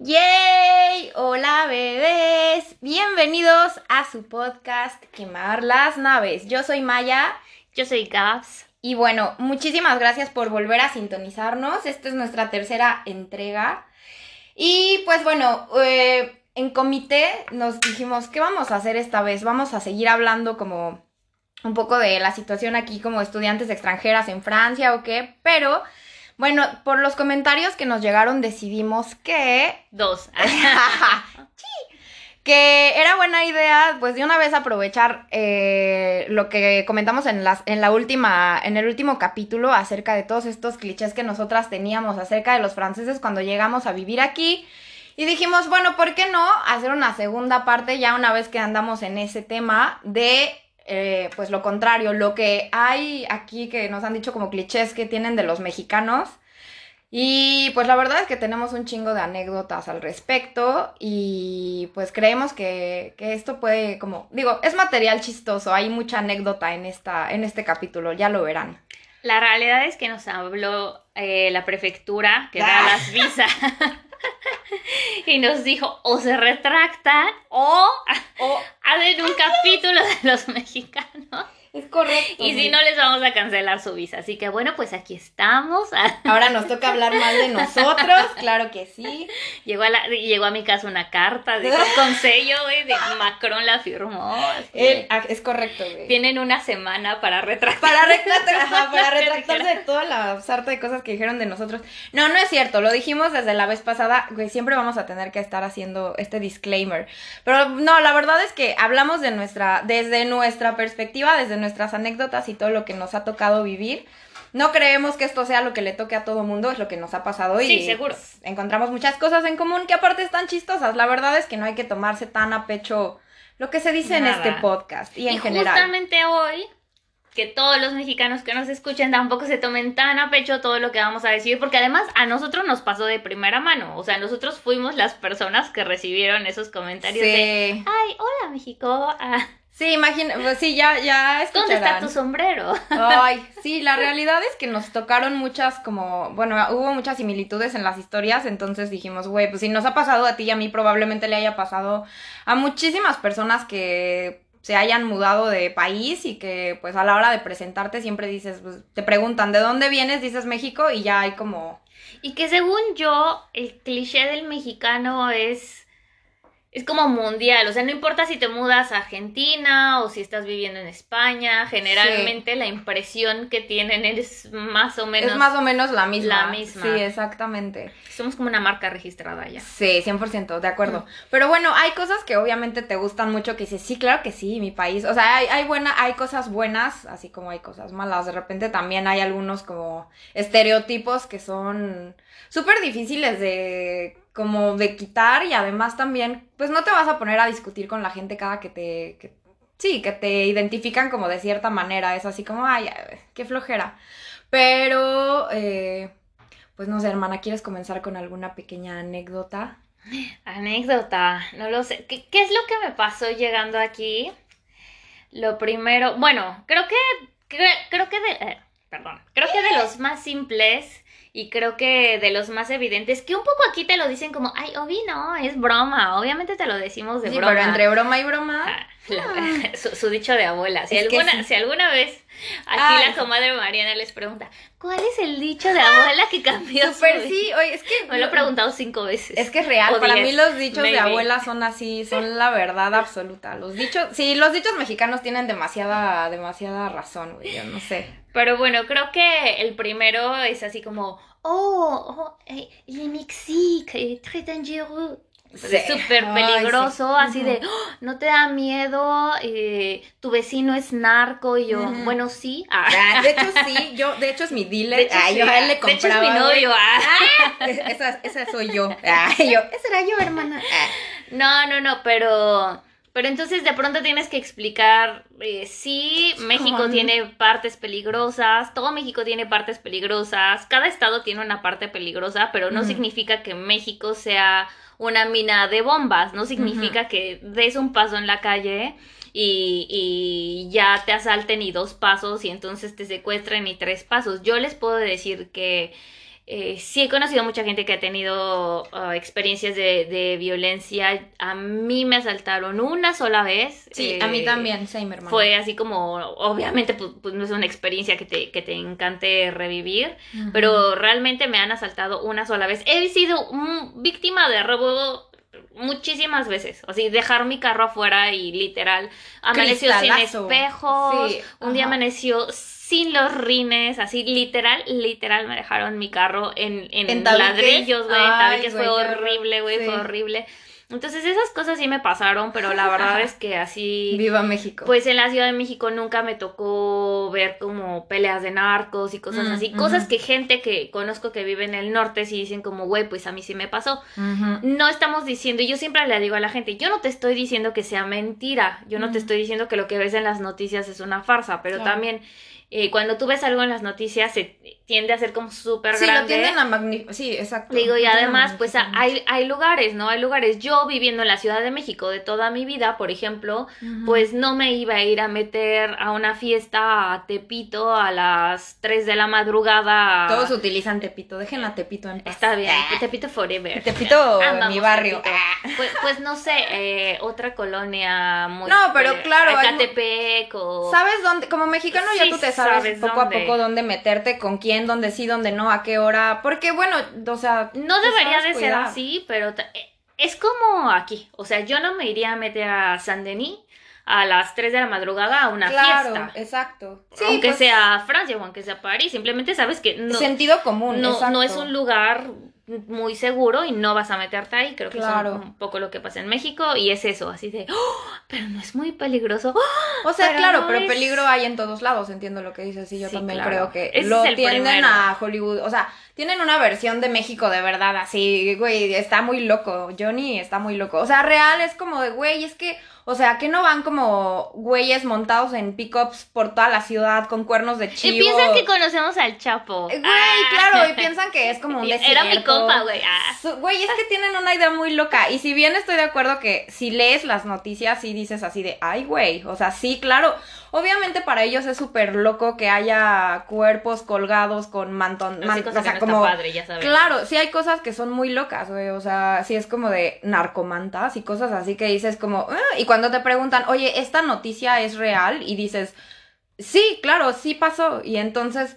¡Yay! Hola bebés, bienvenidos a su podcast Quemar las Naves. Yo soy Maya. Yo soy Gabs. Y bueno, muchísimas gracias por volver a sintonizarnos. Esta es nuestra tercera entrega. Y pues bueno, eh, en comité nos dijimos, ¿qué vamos a hacer esta vez? Vamos a seguir hablando como un poco de la situación aquí como estudiantes extranjeras en Francia o qué, pero bueno, por los comentarios que nos llegaron decidimos que... Dos. que era buena idea, pues de una vez aprovechar eh, lo que comentamos en, las, en la última, en el último capítulo acerca de todos estos clichés que nosotras teníamos acerca de los franceses cuando llegamos a vivir aquí. Y dijimos, bueno, ¿por qué no hacer una segunda parte ya una vez que andamos en ese tema de eh, pues lo contrario, lo que hay aquí que nos han dicho como clichés que tienen de los mexicanos. Y pues la verdad es que tenemos un chingo de anécdotas al respecto y pues creemos que, esto puede como, digo, es material chistoso, hay mucha anécdota en, esta, en este capítulo, ya lo verán. La realidad es que nos habló eh, la prefectura que da ah. las visas. y nos dijo o se retractan o, o hacen un capítulo de los mexicanos. Correcto. Y si no, les vamos a cancelar su visa. Así que bueno, pues aquí estamos. Ahora nos toca hablar mal de nosotros, claro que sí. Llegó a, la, llegó a mi casa una carta de, con sello, güey, de Macron la firmó. Ah, es correcto, güey. Tienen una semana para retractarse. Para retractarse, para retractarse de toda la sarta de cosas que dijeron de nosotros. No, no es cierto, lo dijimos desde la vez pasada, güey, siempre vamos a tener que estar haciendo este disclaimer. Pero no, la verdad es que hablamos de nuestra, desde nuestra perspectiva, desde nuestras anécdotas y todo lo que nos ha tocado vivir. No creemos que esto sea lo que le toque a todo mundo, es lo que nos ha pasado y sí, seguro. Pues, encontramos muchas cosas en común que aparte están chistosas. La verdad es que no hay que tomarse tan a pecho lo que se dice en este podcast y en y general. Justamente hoy que todos los mexicanos que nos escuchen tampoco se tomen tan a pecho todo lo que vamos a decir, porque además a nosotros nos pasó de primera mano, o sea, nosotros fuimos las personas que recibieron esos comentarios de, ay, hola México, ah, Sí, imagina, pues sí, ya, ya escucharán. ¿Dónde está tu sombrero? Ay, sí, la realidad es que nos tocaron muchas como, bueno, hubo muchas similitudes en las historias, entonces dijimos, güey, pues si nos ha pasado a ti y a mí, probablemente le haya pasado a muchísimas personas que se hayan mudado de país y que pues a la hora de presentarte siempre dices, pues te preguntan, ¿de dónde vienes? Dices México y ya hay como... Y que según yo, el cliché del mexicano es es como mundial, o sea, no importa si te mudas a Argentina o si estás viviendo en España, generalmente la impresión que tienen es más o menos... Es más o menos la misma. La misma. Sí, exactamente. Somos como una marca registrada ya. Sí, 100%, de acuerdo. Pero bueno, hay cosas que obviamente te gustan mucho que dices, sí, claro que sí, mi país. O sea, hay, hay, buena, hay cosas buenas, así como hay cosas malas. De repente también hay algunos como estereotipos que son súper difíciles de como de quitar y además también, pues no te vas a poner a discutir con la gente cada que te, sí, que te identifican como de cierta manera, es así como, ay, qué flojera. Pero, eh, pues no sé, hermana, ¿quieres comenzar con alguna pequeña anécdota? Anécdota, no lo sé. ¿Qué, es lo que me pasó llegando aquí? Lo primero, bueno, creo que, creo que de, eh, perdón, creo que de los más simples y creo que de los más evidentes, que un poco aquí te lo dicen como, ay, Obi, no, es broma. Obviamente te lo decimos de broma. Pero entre broma y broma. Ah. su, dicho de abuela. Si, alguna, si alguna vez aquí la comadre Mariana les pregunta, ¿cuál es el dicho de abuela que cambió? Super sí, oye, es que. Me lo he preguntado cinco veces. Es que es real. Para mí los dichos de abuela son así, son la verdad absoluta. Los dichos, sí, los dichos mexicanos tienen demasiada, demasiada razón, güey. Yo no sé. Pero bueno, creo que el primero es así como, oh, oh eh, le Mexique, très dangereux. Súper peligroso, así de, oh, no te da miedo, eh, tu vecino es narco, y yo, bueno, sí. Ah. De hecho, sí, yo, de hecho es mi dealer, ah, yo a él le compraba. De hecho es mi novio, ah. esa, esa soy yo, ah, yo, esa era yo, hermana. No, no, no, pero pero entonces de pronto tienes que explicar, eh, sí, México tiene partes peligrosas, todo México tiene partes peligrosas, cada estado tiene una parte peligrosa, pero no significa que México sea una mina de bombas, no significa que des un paso en la calle y, y, ya te asalten y dos pasos y entonces te secuestren y tres pasos. Yo les puedo decir que eh, sí he conocido mucha gente que ha tenido uh, experiencias de, de, violencia. A mí me asaltaron una sola vez. Sí, a mí también, same, hermano. Fue así como, obviamente, pues, pues, no es una experiencia que te, que te encante revivir, pero realmente me han asaltado una sola vez. He sido víctima de robo muchísimas veces. O sea, dejar mi carro afuera y literal amaneció sin espejos. un día amaneció sin los rines, así literal, literal me dejaron mi carro en, en, ladrillos, güey. que fue horrible, güey, fue horrible. Entonces esas cosas sí me pasaron, pero la verdad es que así... Viva México. Pues en la Ciudad de México nunca me tocó ver como peleas de narcos y cosas mm, así. Cosas que gente que conozco que vive en el norte sí dicen como, güey, pues a mí sí me pasó. No estamos diciendo, y yo siempre le digo a la gente, yo no te estoy diciendo que sea mentira, yo no te estoy diciendo que lo que ves en las noticias es una farsa, pero también eh, cuando tú ves algo en las noticias se tiende a ser como súper grande. Sí, lo tienden a magnificar. Sí, exacto. Digo, y además, pues hay, hay lugares, ¿no? Hay lugares. Yo viviendo en la Ciudad de México de toda mi vida, por ejemplo, pues no me iba a ir a meter a una fiesta a Tepito a las 3 de la madrugada. Todos utilizan Tepito, dejen a Tepito en paz. Está bien, ah. Tepito forever. Tepito, mi barrio. Ah. Pues, pues, no sé, eh, otra colonia muy... No, pero claro. Catepec o... ¿Sabes dónde? Como mexicano ya tú te sabes, poco a poco dónde meterte, con quién, dónde sí, dónde no, a qué hora. Porque bueno, o sea. No debería de ser así, pero eh, es como aquí. O sea, yo no me iría a meter a San Denis a las 3 de la madrugada a una claro, fiesta. exacto. aunque pues sea Francia o aunque sea París, simplemente sabes que no. Sentido común, no, no es un lugar muy seguro y no vas a meterte ahí. Creo que es un poco lo que pasa en México y es eso, así de, ¡Oh! pero no es muy peligroso. ¡Oh! O sea, claro, pero peligro hay en todos lados, entiendo lo que dices y yo también creo que lo tienden a Hollywood, o sea, tienen una versión de México de verdad así, güey, está muy loco, Johnny está muy loco. O sea, real es como de, güey, es que o sea, que no van como güeyes montados en pickups por toda la ciudad con cuernos de chivo. Y piensan que conocemos al Chapo. Eh, güey, ah. claro, y piensan que es como un desierto. Era mi compa, güey. Ah. Güey, es que tienen una idea muy loca. Y si bien estoy de acuerdo que si lees las noticias y dices así de, ay, güey. O sea, sí, claro. Obviamente para ellos es súper loco que haya cuerpos colgados con mantón. o sea, como. Padre, ya sabes. Claro, sí hay cosas que son muy locas, güey. O sea, sí es como de narcomantas y cosas así que dices como. Ah", y cuando cuando te preguntan, oye, ¿esta noticia es real? Y dices, sí, claro, sí pasó. Y entonces,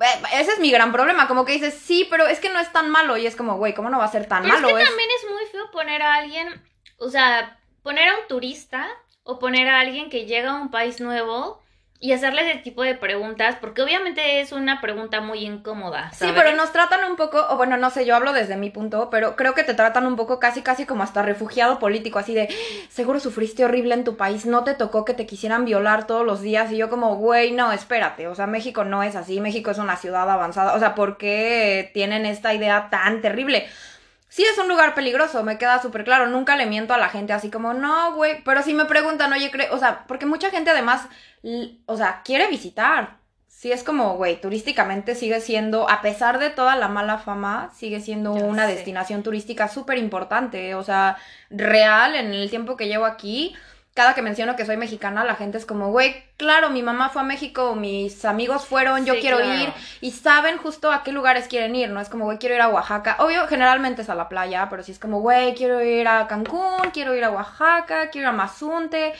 eh, ese es mi gran problema, como que dices, sí, pero es que no es tan malo. Y es como, güey, ¿cómo no va a ser tan malo? Es que también es muy feo poner a alguien, o sea, poner a un turista o poner a alguien que llega a un país nuevo y hacerle ese tipo de preguntas, porque obviamente es una pregunta muy incómoda. Sí, pero nos tratan un poco, o bueno, no sé, yo hablo desde mi punto, pero creo que te tratan un poco casi, casi como hasta refugiado político, así de, seguro sufriste horrible en tu país, no te tocó que te quisieran violar todos los días, y yo como, güey, no, espérate, o sea, México no es así, México es una ciudad avanzada, o sea, ¿por qué tienen esta idea tan terrible? Sí es un lugar peligroso, me queda súper claro. Nunca le miento a la gente así como, no, güey. Pero si me preguntan, oye, o sea, porque mucha gente además, o sea, quiere visitar. Sí es como, güey, turísticamente sigue siendo, a pesar de toda la mala fama, sigue siendo una destinación turística súper importante. O sea, real en el tiempo que llevo aquí cada que menciono que soy mexicana, la gente es como, güey, claro, mi mamá fue a México, mis amigos fueron, yo quiero ir, y saben justo a qué lugares quieren ir, ¿no? Es como, güey, quiero ir a Oaxaca. Obvio, generalmente es a la playa, pero si es como, güey, quiero ir a Cancún, quiero ir a Oaxaca, quiero ir a Mazunte.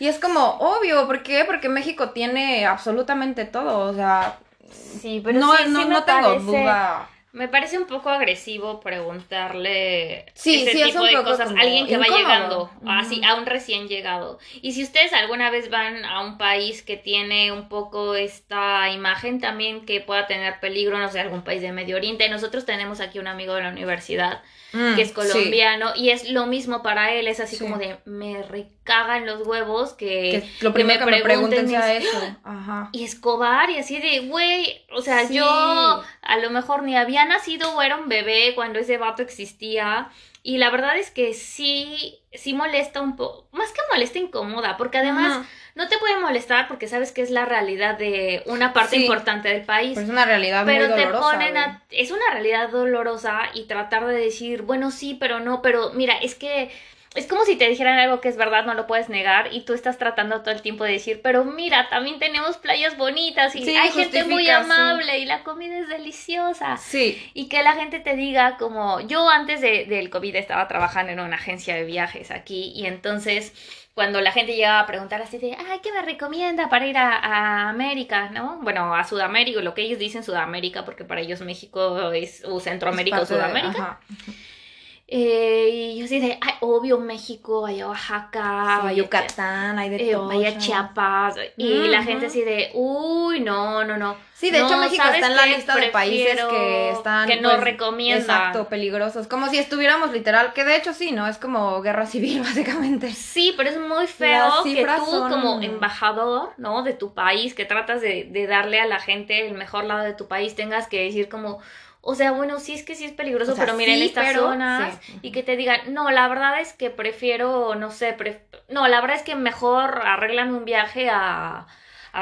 Y es como, obvio, ¿por qué? Porque México tiene absolutamente todo, o sea. Sí, pero no, no, no tengo duda me parece un poco agresivo preguntarle sí, ese tipo de cosas a alguien que va llegando, así, a un recién llegado. Y si ustedes alguna vez van a un país que tiene un poco esta imagen también que pueda tener peligro, no sé, algún país de Medio Oriente. Nosotros tenemos aquí un amigo de la universidad mm, que es colombiano y es lo mismo para él, es así como de me recagan los huevos que, lo primero que me, pregunten, sea eso. Ajá. Y Escobar y así de, güey, o sea, yo a lo mejor ni había nacido o era un bebé cuando ese vato existía. Y la verdad es que sí, sí molesta un poco, más que molesta, incomoda, porque además no te puede molestar porque sabes que es la realidad de una parte importante del país. es una realidad pero muy dolorosa. Te ponen a, es una realidad dolorosa y tratar de decir, bueno, sí, pero no, pero mira, es que es como si te dijeran algo que es verdad, no lo puedes negar y tú estás tratando todo el tiempo de decir, pero mira, también tenemos playas bonitas y Sí, hay gente muy sí. amable y la comida es deliciosa. Sí. Y que la gente te diga como, yo antes de- del COVID estaba trabajando en una agencia de viajes aquí y entonces cuando la gente llegaba a preguntar así de, ay, ¿qué me recomienda para ir a, a América? ¿No? Bueno, a Sudamérica, lo que ellos dicen Sudamérica, porque para ellos México es o Centroamérica o Es Sudamérica. Eh, y yo así de, ay, obvio México, vaya Oaxaca, Sí, vaya Yucatán, hay de eh, todo. vaya Chiapas. Y la gente así de, uy, no, no, no. Sí, de hecho México ¿sabes está en la lista de países que están que no pues, recomiendan. Exacto, peligrosos, como si estuviéramos literal, que de hecho sí, no, es como guerra civil básicamente. Sí, pero es muy feo que tú son- como embajador, ¿no? De tu país, que tratas de, de darle a la gente el mejor lado de tu país, tengas que decir como, o sea, bueno, sí es que sí es peligroso, O sea, pero miren sí, estas pero- zonas sí. y que te digan, no, la verdad es que prefiero, no sé, pref- no, la verdad es que mejor arreglan un viaje a,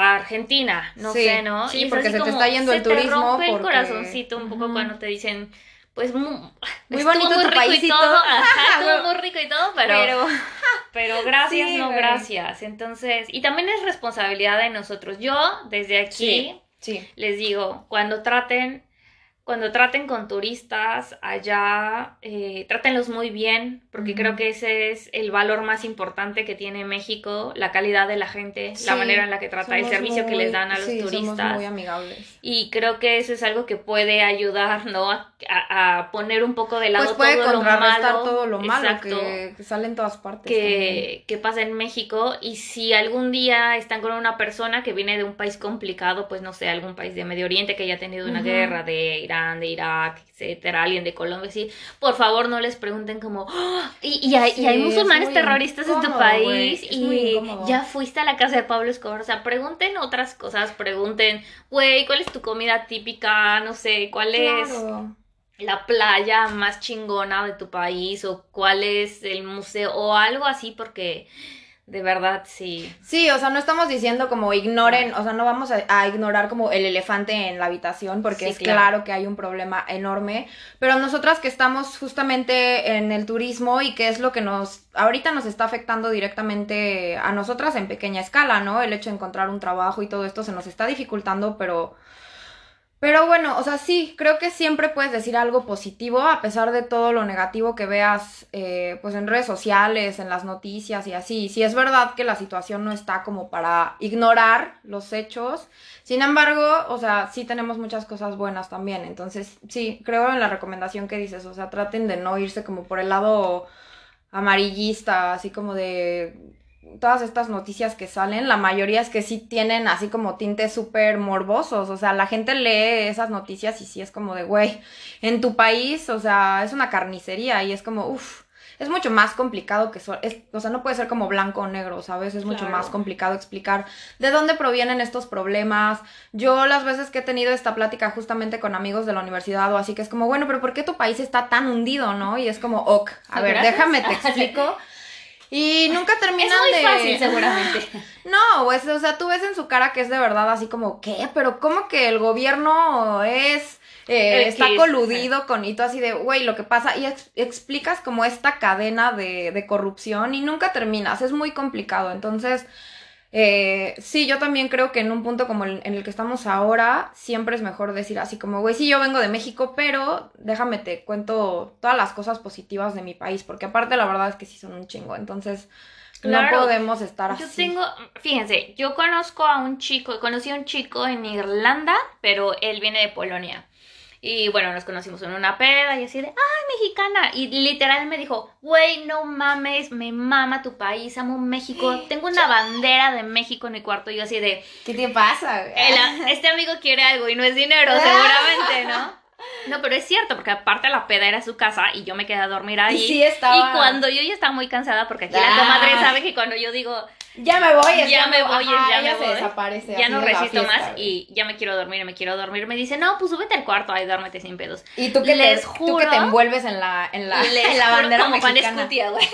a Argentina, no Sí, sé, ¿no? sí, Y porque se te como, está yendo el se te turismo rompe el corazoncito un poco cuando te dicen, pues mu- Muy estuvo bonito muy tu rico y todo, ajá, estuvo muy rico y todo, pero Pero pero gracias, Sí, no gracias. Entonces, y también es responsabilidad de nosotros. Yo, desde aquí, sí, les digo, cuando traten, cuando traten con turistas allá, eh, trátenlos muy bien, porque creo que ese es el valor más importante que tiene México, la calidad de la gente, la manera en la que trata, el servicio que les dan a los sí, somos turistas. muy amigables. Y creo que eso es algo que puede ayudar, ¿no? A, a- poner un poco de lado Pues puede todo lo malo. todo lo malo Exacto que, que sale en todas partes. que, que pasa en México y si algún día están con una persona que viene de un país complicado, pues no sé, algún país de Medio Oriente que haya tenido una guerra de Irán, de Irak, etcétera, alguien de Colombia, sí, por favor no les pregunten como, "Ah, y, y hay, y hay musulmanes terroristas en tu país y ya fuiste a la casa de Pablo Escobar, o sea, pregunten otras cosas, pregunten, güey, ¿cuál es tu comida típica? No sé, ¿cuál es la playa más chingona de tu país o cuál es el museo o algo así porque de verdad sí. Sí, o sea, no estamos diciendo como ignoren, o sea, no vamos a, a ignorar como el elefante en la habitación, porque Sí, es claro. claro. que hay un problema enorme, pero nosotras que estamos justamente en el turismo y que es lo que nos, ahorita nos está afectando directamente a nosotras en pequeña escala, ¿no? El hecho de encontrar un trabajo y todo esto se nos está dificultando, pero... Pero bueno, o sea, sí, creo que siempre puedes decir algo positivo a pesar de todo lo negativo que veas eh, pues en redes sociales, en las noticias y así. Si es verdad que la situación no está como para ignorar los hechos, sin embargo, o sea, sí tenemos muchas cosas buenas también. Entonces, sí, creo en la recomendación que dices, o sea, traten de no irse como por el lado amarillista, así como de todas estas noticias que salen, la mayoría es que sí tienen así como tintes súper morbosos, o sea, la gente lee esas noticias y sí es como de, güey, en tu país, o sea, es una carnicería y es como, uff, es mucho más complicado que eso, es, o sea, no puede ser como blanco o negro, ¿sabes? Es mucho Claro. más complicado explicar de dónde provienen estos problemas. Yo las veces que he tenido esta plática justamente con amigos de la universidad o así, que es como, bueno, pero ¿por qué tu país está tan hundido, no? Y es como, ok, a ver, Gracias. déjame te explico. Y nunca Es terminan muy de... fácil seguramente. No, pues, o sea, tú ves en su cara que es de verdad así como, ¿qué? Pero ¿cómo que el gobierno es... eh, está es- coludido con hito así de, güey, lo que pasa, y ex- explicas como esta cadena de, de corrupción y nunca terminas, es muy complicado. Entonces, eh, sí, yo también creo que en un punto como el, en el que estamos ahora, siempre es mejor decir así como, güey, sí, yo vengo de México, pero déjame te cuento todas las cosas positivas de mi país, porque aparte la verdad es que sí son un chingo, entonces Claro. no podemos estar Yo así. tengo, fíjense, yo conozco a un chico, conocí a un chico en Irlanda, pero él viene de Polonia. Y bueno, nos conocimos en una peda y así de, ay, mexicana. Y literal me dijo, güey, no mames, me mama tu país, amo México. Tengo una bandera de México en mi cuarto. Y yo así de, ¿Qué te pasa? "El- este amigo quiere algo y no es dinero, seguramente, ¿no? No, pero es cierto, porque aparte la peda era su casa y yo me quedé a dormir ahí. Y sí estaba- Y cuando yo ya estaba muy cansada, porque aquí Ah. la comadre sabe que cuando yo digo, Ya me voy, es ya me voy, ya me voy. desaparece. ya no resisto fiesta, más y ya me quiero dormir me quiero dormir. Me dice, no, pues súbete al cuarto, ahí duérmete sin pedos. Y tú que, Les te, tú juro- que te envuelves en la, en la, en la bandera como mexicana. Güey.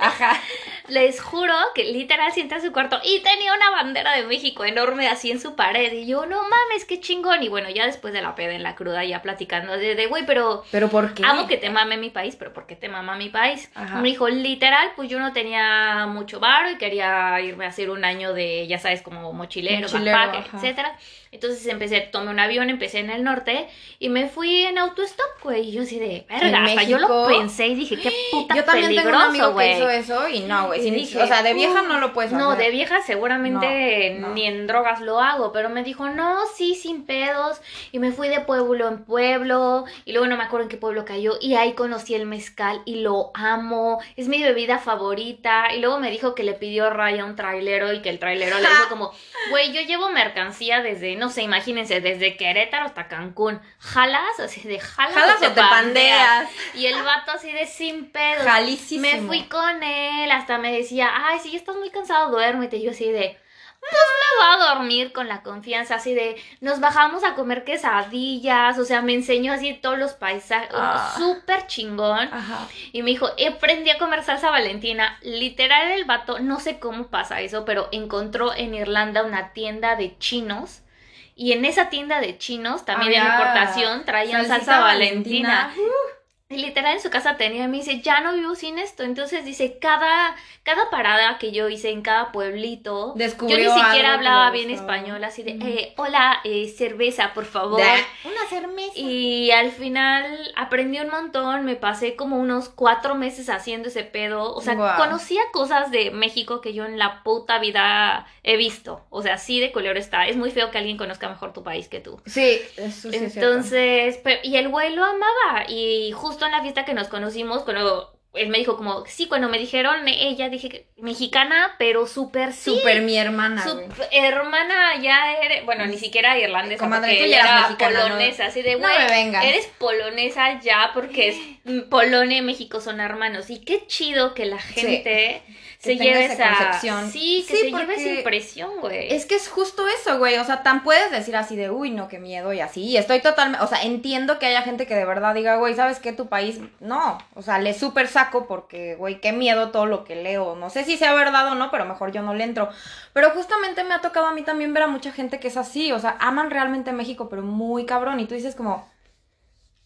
Ajá. Les juro que literal sienta su cuarto y tenía una bandera de México enorme así en su pared. Y yo, no mames, qué chingón. Y bueno, ya después de la peda en la cruda, ya platicando de, güey, pero. ¿Pero por qué? Amo que te mame mi país, pero ¿por qué te mama mi país? Me dijo, literal, pues yo no tenía mucho varo y quería irme a hacer un año de, ya sabes, como mochilero, mochilero etcétera. Entonces empecé, tomé un avión, empecé en el norte y me fui en autostop, güey. Y yo así de, verga, hasta yo lo pensé y dije, qué puta Yo también tengo un amigo que hizo eso y no, güey. o sea, de vieja no lo puedes hacer. No, de vieja seguramente ni en drogas lo hago, pero me dijo, no, sí, sin pedos. Y me fui de pueblo en pueblo y luego no me acuerdo en qué pueblo cayó y ahí conocí el mezcal y lo amo. Es mi bebida favorita. Y luego me dijo que le pidió Raya un trailero y que el trailero le dijo como, güey, yo llevo mercancía desde, no sé, imagínense, desde Querétaro hasta Cancún. ¿Jalas? Así de jalas, ¿Jalas o te, pandeas? Y el vato así de sin pedo. Jalísimo. Me fui con él, hasta me decía, ay, si ya estás muy cansado, duérmete. Y yo así de, pues me va a dormir con la confianza así de nos bajamos a comer quesadillas, o sea, me enseñó así todos los paisajes, ah. súper chingón. Y me dijo, aprendí a comer salsa valentina. Literal el vato, no sé cómo pasa eso, pero encontró en Irlanda una tienda de chinos y en esa tienda de chinos, también de importación, traían salsa valentina. Literal en su casa tenía, me dice, ya no vivo sin esto. Entonces dice, cada, cada parada que yo hice en cada pueblito, yo ni siquiera hablaba bien español, así de, eh, hola, eh, cerveza, por favor. Una cerveza. Y al final aprendí un montón, me pasé como unos cuatro meses haciendo ese pedo. O sea, conocía cosas de México que yo en la puta vida he visto. O sea, sí de color está. Es muy feo que alguien conozca mejor tu país que tú. Sí, eso sí Entonces, y el güey lo amaba. Y justo justo en la fiesta que nos conocimos, cuando él me dijo como, sí, cuando me dijeron ella, dije mexicana, pero súper sí. Súper mi hermana. Su hermana ya eres, bueno, ni siquiera irlandesa, porque ella era mexicana, polonesa, así de, güey, eres polonesa ya porque es Polonia y México son hermanos. Y qué chido que la gente se lleve esa, concepción. Sí, que se lleve esa impresión, güey. Es que es justo eso, güey. O sea, tan puedes decir así de, uy, no, qué miedo y así. Y estoy totalmente, o sea, entiendo que haya gente que de verdad diga, güey, ¿sabes qué? Tu país, no. O sea, le súper saco porque, güey, qué miedo todo lo que leo. No sé si sea verdad o no, pero mejor yo no le entro. Pero justamente me ha tocado a mí también ver a mucha gente que es así. O sea, aman realmente México, pero muy cabrón. Y tú dices como,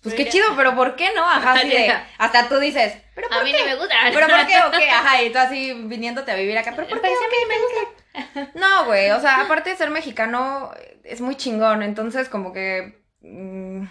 pues qué chido, pero ¿por qué no? Ajá, así de, hasta tú dices, ¿pero por a mí qué? no me gusta. ¿Pero por qué o qué? Ajá, y tú así viniéndote a vivir acá, ¿pero por qué? Mí me gusta. No, güey, o sea, aparte de ser mexicano, es muy chingón, entonces como que... Mm,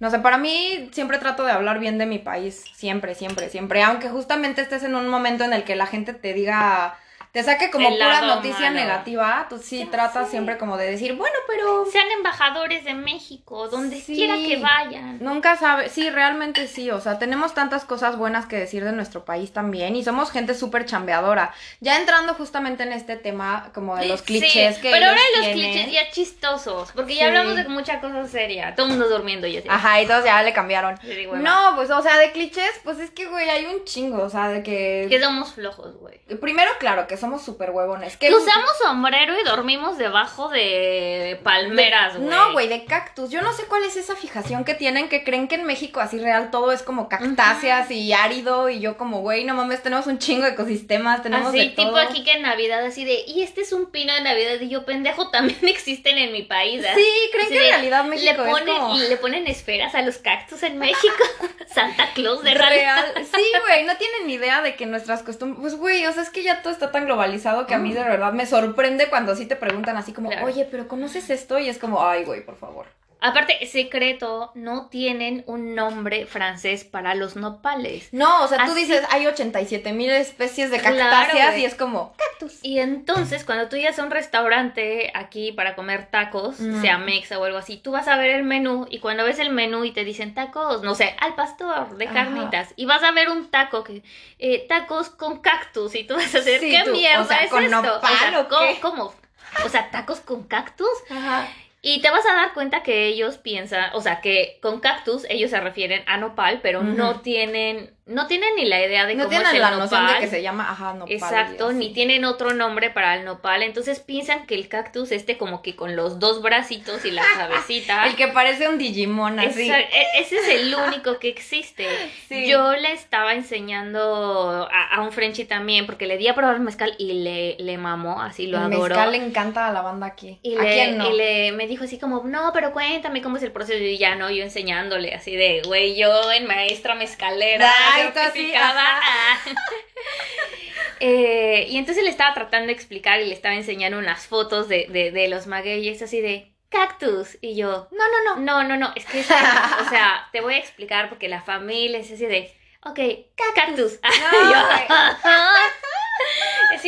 no sé, para mí siempre trato de hablar bien de mi país, siempre, siempre, siempre, aunque justamente estés en un momento en el que la gente te diga te saque como pura noticia negativa, tú sí tratas siempre como de decir, bueno, pero... Sean embajadores de México, donde quiera que vayan. Nunca sabe, sí, realmente sí, o sea, tenemos tantas cosas buenas que decir de nuestro país también y somos gente súper chambeadora. Ya entrando justamente en este tema como de los clichés que... Pero ahora los clichés ya chistosos, porque ya hablamos de mucha cosa seria, todo el mundo durmiendo y así. Ajá, y todos ya le cambiaron. no, pues, o sea, de clichés, pues es que, güey, hay un chingo, o sea, de que... Que somos flojos, güey. Primero, claro, que somos súper huevones. Que usamos sombrero y dormimos debajo de palmeras, güey. No, güey, de cactus. Yo no sé cuál es esa fijación que tienen que creen que en México así real todo es como cactáceas y árido y yo como, güey, no mames, tenemos un chingo de ecosistemas, tenemos así, tipo aquí que en Navidad así de, y este es un pino de Navidad y yo, pendejo, también existen en mi país. ¿eh? Sí, creen que en realidad México le ponen, es como... le ponen esferas a los cactus en México. Santa Claus de real. Sí, güey, no tienen ni idea de que nuestras costumbres, pues güey, o sea, es que ya todo está tan globalizado que a mí de verdad me sorprende cuando sí te preguntan así como, oye, pero ¿conoces esto? Y es como, ay, güey, por favor. Aparte, secreto, no tienen un nombre francés para los nopales. No, o sea, tú dices, hay 87 mil especies de cactáceas y es como Y entonces, cuando tú llegas a un restaurante aquí para comer tacos, mm. sea mexa o algo así, tú vas a ver el menú y cuando ves el menú y te dicen tacos, no sé, al pastor de carnitas, y vas a ver un taco que, eh, tacos con cactus y tú vas a decir, ¿qué mierda o sea, es con esto? Nopal, o sea, ¿cómo? O sea, tacos con cactus. Ajá. Y te vas a dar cuenta que ellos piensan, o sea, que con cactus ellos se refieren a nopal, pero no tienen no tienen ni la idea de no cómo es el la noción de nopal. que se llama, ajá, nopal. Exacto, ni tienen otro nombre para el nopal, entonces piensan que el cactus este como que con los dos bracitos y la cabecita. El que parece un Digimon así. Esa- e- ese es el único que existe. Sí. Yo le estaba enseñando a, a un Frenchy también, porque le di a probar mezcal y le, le mamó, así lo el adoró. mezcal le encanta a la banda aquí. Y ¿A le, quién no? y le me dijo así como, no, pero cuéntame cómo es el proceso. Y ya no, yo enseñándole así de, güey, yo en maestra mezcalera, tú así, certificada. ajá. ah". Eh, y entonces le estaba tratando de explicar y le estaba enseñando unas fotos de, de, de los magueyes así de cactus. Y yo, No, no, no. no, no, no, es que, es que, o sea, te voy a explicar porque la familia es así de, ok, cactus. No, Yo.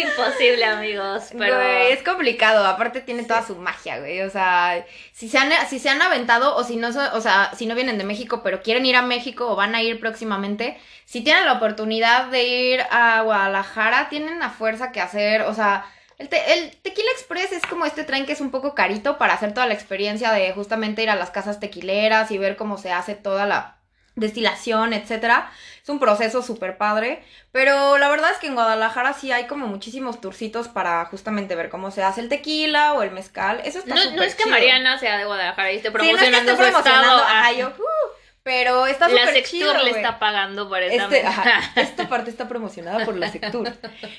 Es imposible, amigos, pero... Güey, es complicado, aparte tiene toda su magia, güey, o sea, si se han, si se han aventado o si no, o sea, si no vienen de México, pero quieren ir a México o van a ir próximamente, si tienen la oportunidad de ir a Guadalajara, tienen a fuerza que hacer, o sea, el, te- el Tequila Express es como este tren que es un poco carito para hacer toda la experiencia de justamente ir a las casas tequileras y ver cómo se hace toda la destilación, etcétera. Es un proceso súper padre, pero la verdad es que en Guadalajara sí hay como muchísimos turcitos para justamente ver cómo se hace el tequila o el mezcal. Eso está No, súper no es que chido. Mariana sea de Guadalajara y esté Sí, no es que promocionando esté su promocionando, estado. ajá, ah. yo, uh, pero está la súper Sectur chido, le está pagando por esa Este, mesa. ajá, esta parte está promocionada por la Sectur.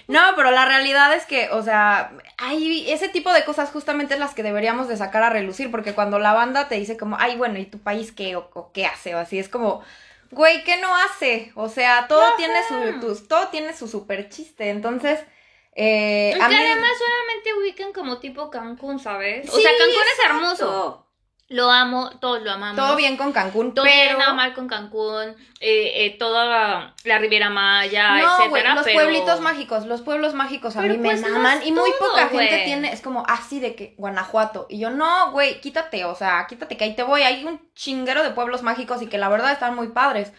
No, pero la realidad es que, o sea, hay ese tipo de cosas justamente las que deberíamos de sacar a relucir, porque cuando la banda te dice como, ay, bueno, ¿y tu país qué o, o qué hace? O así, es como, güey, ¿qué no hace? O sea, todo tiene su, tus- todo tiene su super chiste, entonces, eh, Y a que mí... además solamente ubican como tipo Cancún, ¿sabes? o sea, Cancún es hermoso. Lo amo, todos lo amamos. Todo bien con Cancún, Todo pero... bien, nada mal con Cancún, eh, eh, toda la Riviera Maya, No, etcétera, los pero- pueblitos mágicos, los pueblos mágicos a Pero mí me pues es y muy todo, poca gente tiene, es como así de que Guanajuato y yo no, güey, quítate, o sea, quítate que ahí te voy, hay un chinguero de pueblos mágicos y que la verdad están muy padres.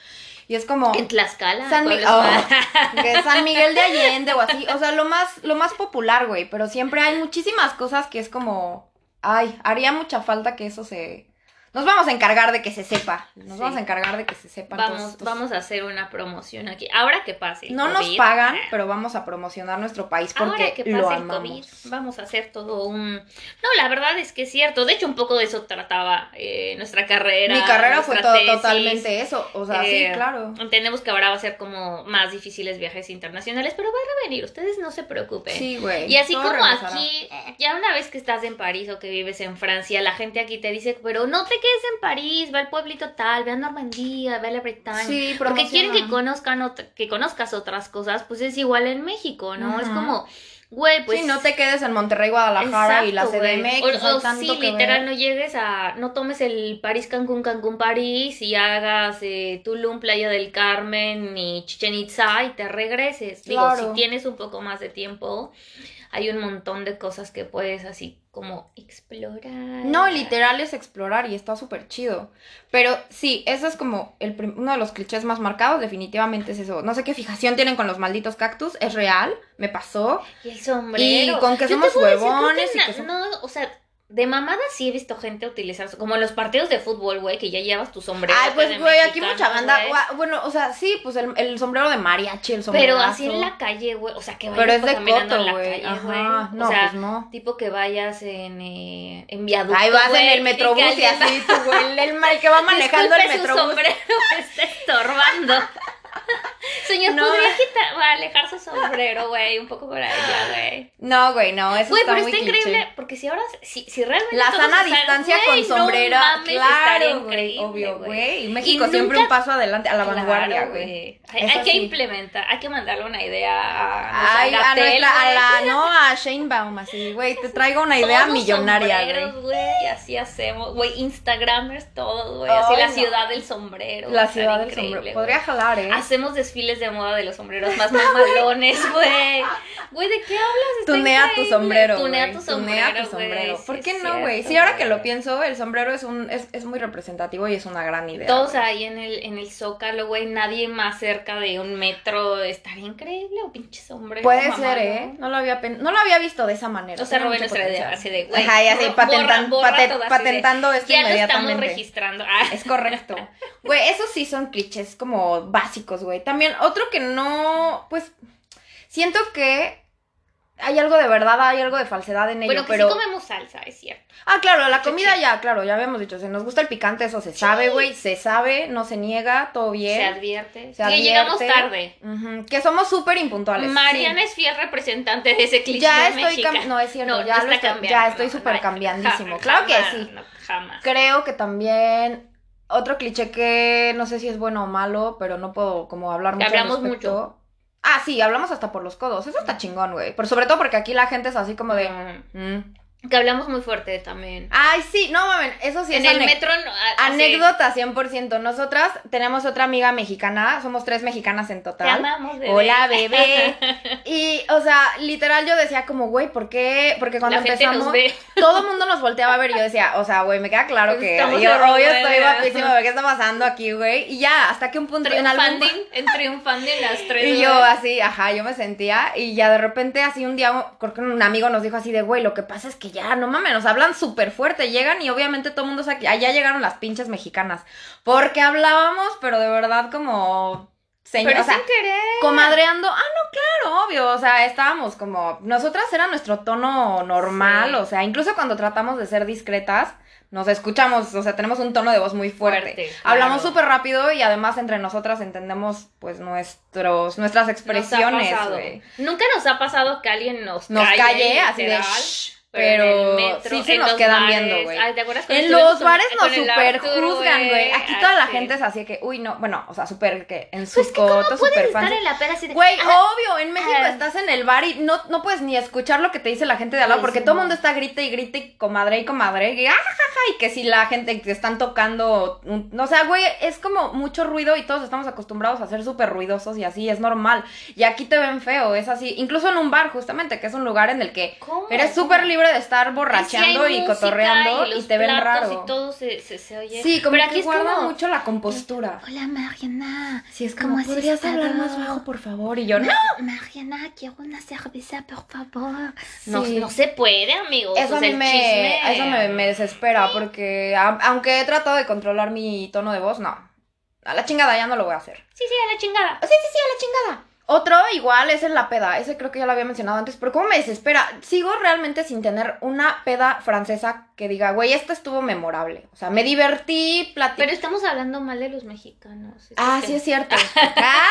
Y es como En Tlaxcala. San, Mi- oh, que San Miguel de Allende o así, o sea, lo más lo más popular, güey, pero siempre hay muchísimas cosas que es como ay, haría mucha falta que eso se nos vamos a encargar de que se sepa. Nos Sí. vamos a encargar de que se sepan todos Vamos, estos- vamos a hacer una promoción aquí. Ahora que pase. No nos pagan, ah, pero vamos a promocionar nuestro país porque Ahora que pase lo el amamos. COVID, vamos a hacer todo un... No, la verdad es que es cierto. De hecho, un poco de eso trataba eh, nuestra carrera. Mi carrera fue todo tesis. totalmente eso, o sea, Eh, sí, claro. Entendemos que ahora va a ser como más difíciles viajes internacionales, pero va a revenir, ustedes no se preocupen. Sí, güey. Y así como regresará. aquí, ya una vez que estás en París o que vives en Francia, la gente aquí te dice, pero no te quedes en París, ve al pueblito tal, ve a Normandía, ve a la Bretaña. Sí, Porque quieren que conozcan ot- que conozcas otras cosas, pues es igual en México, ¿no? Es como, güey, pues sí, no te quedes en Monterrey, Guadalajara y la. CDMX, O, o tanto sí, que literal, ver. no llegues a. No tomes el París, Cancún, Cancún, París y hagas eh, Tulum, Playa del Carmen y Chichen Itza y te regreses. Digo, Claro. si tienes un poco más de tiempo, hay un montón de cosas que puedes así como explorar. No, literal es explorar y está súper chido. Pero sí, eso es como el uno de los clichés más marcados, definitivamente es eso. No sé qué fijación tienen con los malditos cactus, es real, me pasó. Y el sombrero. Y con que Yo somos decir, huevones que y que No, o sea, de mamada sí he visto gente utilizar, como en los partidos de fútbol, güey, que ya llevas tu sombrero. Ay, pues güey, aquí mucha banda, bueno, o sea, sí, pues el, el sombrero de mariachi, el sombrero. Pero así en la calle, güey. O sea, que vayas Pero es de caminando en coto, la güey. calle, güey. Ajá, no, o sea, pues no. tipo que vayas en, eh, en viaducto. Ahí vas en el metrobús y así, tú, güey, el, el que va manejando el Disculpe, su metrobús. sombrero me está estorbando. Señor, No. ¿podría quitar, o alejar su sombrero, güey? Un poco por allá, güey. No, güey, no, eso Güey, está pero muy está increíble, porque si ahora, si, si realmente La sana distancia con sombrero, no mames, estaría claro, güey, obvio, güey. Y México siempre nunca- un paso adelante, a la Claro, vanguardia, güey. Hay, que implementar, hay que mandarle una idea a, Ay, nuestra a Gatel, nuestra, a güey. la, no, a Shane Baum, así, güey, te traigo una idea Todos millonaria, güey. Así hacemos, güey. Instagramers todos, güey. Así la no. ciudad del sombrero. La ciudad del sombrero. Podría jalar, ¿eh? Hacemos desfiles clichés de moda de los sombreros más mamalones, güey. Güey, ¿de qué hablas? Está Tunea tu sombrero. Tunea tu sombrero. Tunea tu sombrero. ¿Por qué no, güey? Sí, ahora que lo pienso, el sombrero es un es, es muy representativo y es una gran idea. Todos ahí en el, en el zócalo, güey, nadie más cerca de un metro. Estaría increíble o pinche sombrero. Puede ser, ¿eh? No lo había no lo había visto de esa manera. O sea, mucho nuestra idea, así de, güey. Ajá, y así borra- patentan- borra pate- todo así de, patentando esto Ya lo estamos inmediatamente. registrando. Ah. Es correcto. Güey, esos sí son clichés como básicos, güey. También otro que no, pues, siento que hay algo de verdad, hay algo de falsedad en ello, Bueno, que pero... sí comemos salsa, es cierto. Ah, claro, la comida sí. ya, claro, ya habíamos dicho, si nos gusta el picante, eso se sabe, güey, se sabe, no se niega, todo bien. Se advierte. Se que llegamos advierte. tarde. Que somos súper impuntuales. Mariana sí. es fiel representante de ese cliché Ya estoy cam- no es cierto, No, ya no lo está estoy- ya estoy súper no, cambiandísimo. Claro que sí. jamás. Creo que también otro cliché que no sé si es bueno o malo, pero no puedo como hablar mucho. hablamos mucho. Ah, sí, hablamos hasta por los codos. Eso está chingón, güey. Pero sobre todo porque aquí la gente es así como de. Mm, mm. Que hablamos muy fuerte también. Ay, sí, no mames, eso sí en es el metro. no, ah, Anécdota 100%. Nosotras tenemos otra amiga mexicana, somos tres mexicanas en Te total. amamos, bebé. Hola, bebé. Y, o sea, literal yo decía como, güey, ¿por qué? Porque cuando La empezamos, todo el mundo nos volteaba a ver y yo decía, o sea, güey, me queda claro Pues que estamos yo hoy estoy guapísima, ¿qué está pasando aquí, güey? Y ya, hasta que un punto, en algún... En triunfando en las tres. Y yo así, ajá, yo me sentía y ya de repente así un día, creo que un amigo nos dijo así de, güey, lo que pasa es que ya, no mames, nos hablan súper fuerte, llegan y obviamente todo el mundo sabe que allá llegaron las pinches mexicanas, porque hablábamos, pero de verdad como... Señor, Pero o sea, sin querer. comadreando, ah, no, claro, obvio, o sea, estábamos como, nosotras era nuestro tono normal, Sí. o sea, incluso cuando tratamos de ser discretas, nos escuchamos, o sea, tenemos un tono de voz muy fuerte. Fuerte, Hablamos claro. súper rápido y además entre nosotras entendemos, pues, nuestros, nuestras Nos ha expresiones, güey. Nunca nos ha pasado que alguien nos, Nos calle, calle así de, pero, pero, en el metro, sí se en nos los quedan bares. viendo, güey. Ay, ¿te acuerdas cuando En los bares nos super Arturo, juzgan, güey. Aquí toda la Así. gente es así que, uy, no, bueno, o sea, súper que en sus Pues cotos, súper fans. en la peda así de... Güey, "Ah, obvio, en México ah". estás en el bar y no, no puedes ni escuchar lo que te dice la gente de al lado, Ay, porque sí, todo el no. mundo está grite y grite y comadre y comadre, y, ah, ja, ja, y que si la gente que están tocando, un- o sea, güey, es como mucho ruido y todos estamos acostumbrados a ser súper ruidosos y así, es normal. Y aquí te ven feo, es así, incluso en un bar, justamente, que es un lugar en el que ¿Cómo? eres súper libre de estar sí borracheando y cotorreando y, te ven raro. Y todo se, se, se oye. Sí, como Pero que aquí guarda como... mucho la compostura. Hola Mariana. Sí, es ¿Cómo como, ¿podrías hablar más bajo, por favor? Y yo, no. Mariana, quiero una cerveza, por favor. No, Sí. no se puede, amigos. Eso o a sea, mí el me, eso me, me desespera porque a- aunque he tratado de controlar mi tono de voz, no. A la chingada ya no lo voy a hacer. Sí, sí, a la chingada. Sí, sí, sí, a la chingada. Otro igual es en la peda. Ese creo que ya lo había mencionado antes, pero ¿cómo me desespera? Sigo realmente sin tener una peda francesa que diga, güey, esta estuvo memorable. O sea, me divertí, platicé. Pero estamos hablando mal de los mexicanos. Ah, que- sí es cierto. ah,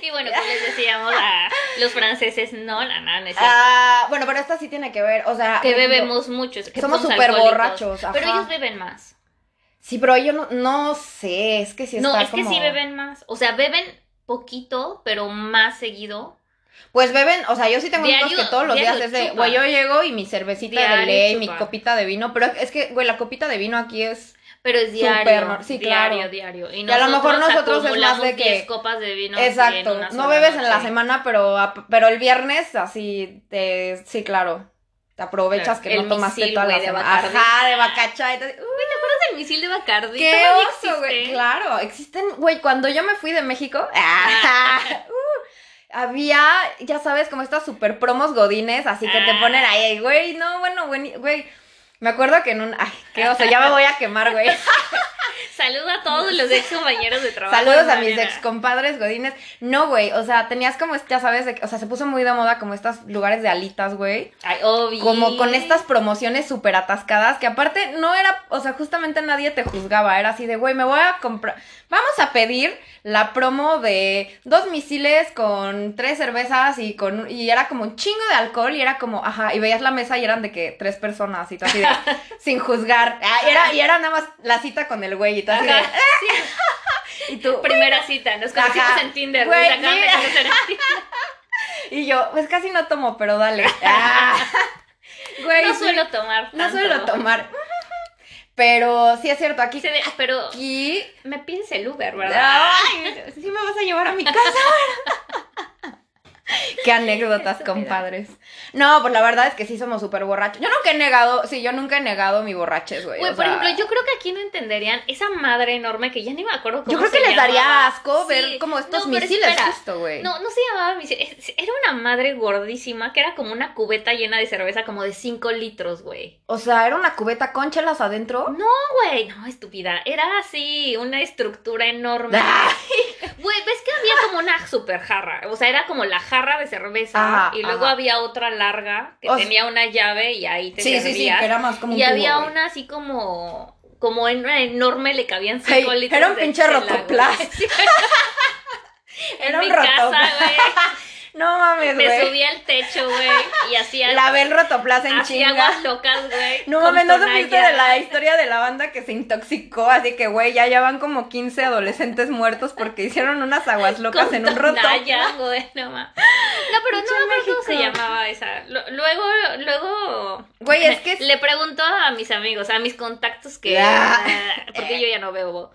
Y bueno, pues les decíamos a los franceses, no, no, no, no es ah, bueno, pero esta sí tiene que ver. O sea, que bebemos mucho. que somos súper borrachos, Pero ellos beben más. Sí, pero yo no, no sé, es que sí está no, es como... que sí beben más. O sea, beben poquito, pero más seguido. Pues beben, o sea, yo sí tengo amigos que todos los días es de, güey, yo llego y mi cervecita de Diario ley, mi copita de vino, pero es que, güey, la copita de vino aquí es... Pero es diario. sí, diario, claro. diario. Y, Y a lo mejor nosotros es más de que- 10 copas de vino. Exacto, no bebes en la semana, pero, pero el viernes así, te, sí, claro, te aprovechas Claro, que no tomaste misil, toda la de semana. Ajá, de bacacha. y te- ¿Te acuerdas del misil de Bacardi? ¡Qué oso, güey! Claro, existen, güey, cuando yo me fui de México, uh, había, ya sabes, como estas super promos godines, así que te Ah. ponen ahí, güey, no, bueno, güey, me acuerdo que en un, ay, qué oso, ya me voy a quemar, güey. Saluda a todos los ex compañeros de trabajo. Saludos a mis ex compadres godines. No, güey, o sea, tenías como, ya sabes, de que- o sea, se puso muy de moda como estos lugares de alitas, güey. Ay, obvio. Como con estas promociones súper atascadas, que aparte no era, o sea, justamente nadie te juzgaba, era así de, güey, me voy a comprar, vamos a pedir la promo de dos misiles con tres cervezas y con, y era como un chingo de alcohol y era como, ajá, y veías la mesa y eran de que tres personas y tú así de, sin juzgar, Ah, y era, y era nada más la cita con el güey y tú así de, y tú, Primera cita, nos conocimos Ajá. en Tinder. Güey, nos acaban de conocer en Tinder. y yo, pues casi no tomo, pero dale. Ah. Güey, No suelo tomar no suelo tomar. Pero sí es cierto, aquí. Se ve, pero. Aquí... Me pides el Uber, ¿verdad? Ay, sí me vas a llevar a mi casa. Qué anécdotas, compadres. No, pues la verdad es que sí somos súper borrachos. Yo nunca he negado, sí, yo nunca he negado mi borrachez, güey. Güey, por sea, ejemplo, yo creo que aquí no entenderían esa madre enorme que ya ni me acuerdo cómo Yo creo se que les daría asco ver como estos No, misiles espera. justo, güey. No, no se llamaba misiles. Era una madre gordísima que era como una cubeta llena de cerveza como de 5 litros, güey. O sea, era una cubeta con chelas adentro. No, güey, no, estúpida. Era así, una estructura enorme. Güey, ves que había como una super jarra. O sea, era como la jarra de cerveza. Ajá, y luego ajá. había otra larga que O sea- tenía una llave y ahí te sí, sí, sí, servías. que era más como un y cubo, había güey. una así como. Como en una enorme le cabían Hey, 5 litros. era un pinche rotoplas. Sí. Era en un mi casa, rotoplas. güey. No mames, Me güey. subía al techo, güey. Y hacía. La el rotoplas en hacía chinga. aguas locas, güey. No mames, no supiste de la historia de la banda que se intoxicó, así que güey, ya ya van como 15 adolescentes muertos porque hicieron unas aguas locas Con en un. Tonaya, güey, no. No, pero no me acuerdo cómo se llamaba esa. Luego, luego. Güey, es que Le pregunto a mis amigos, a mis contactos que. Ah. Porque yo ya no bebo.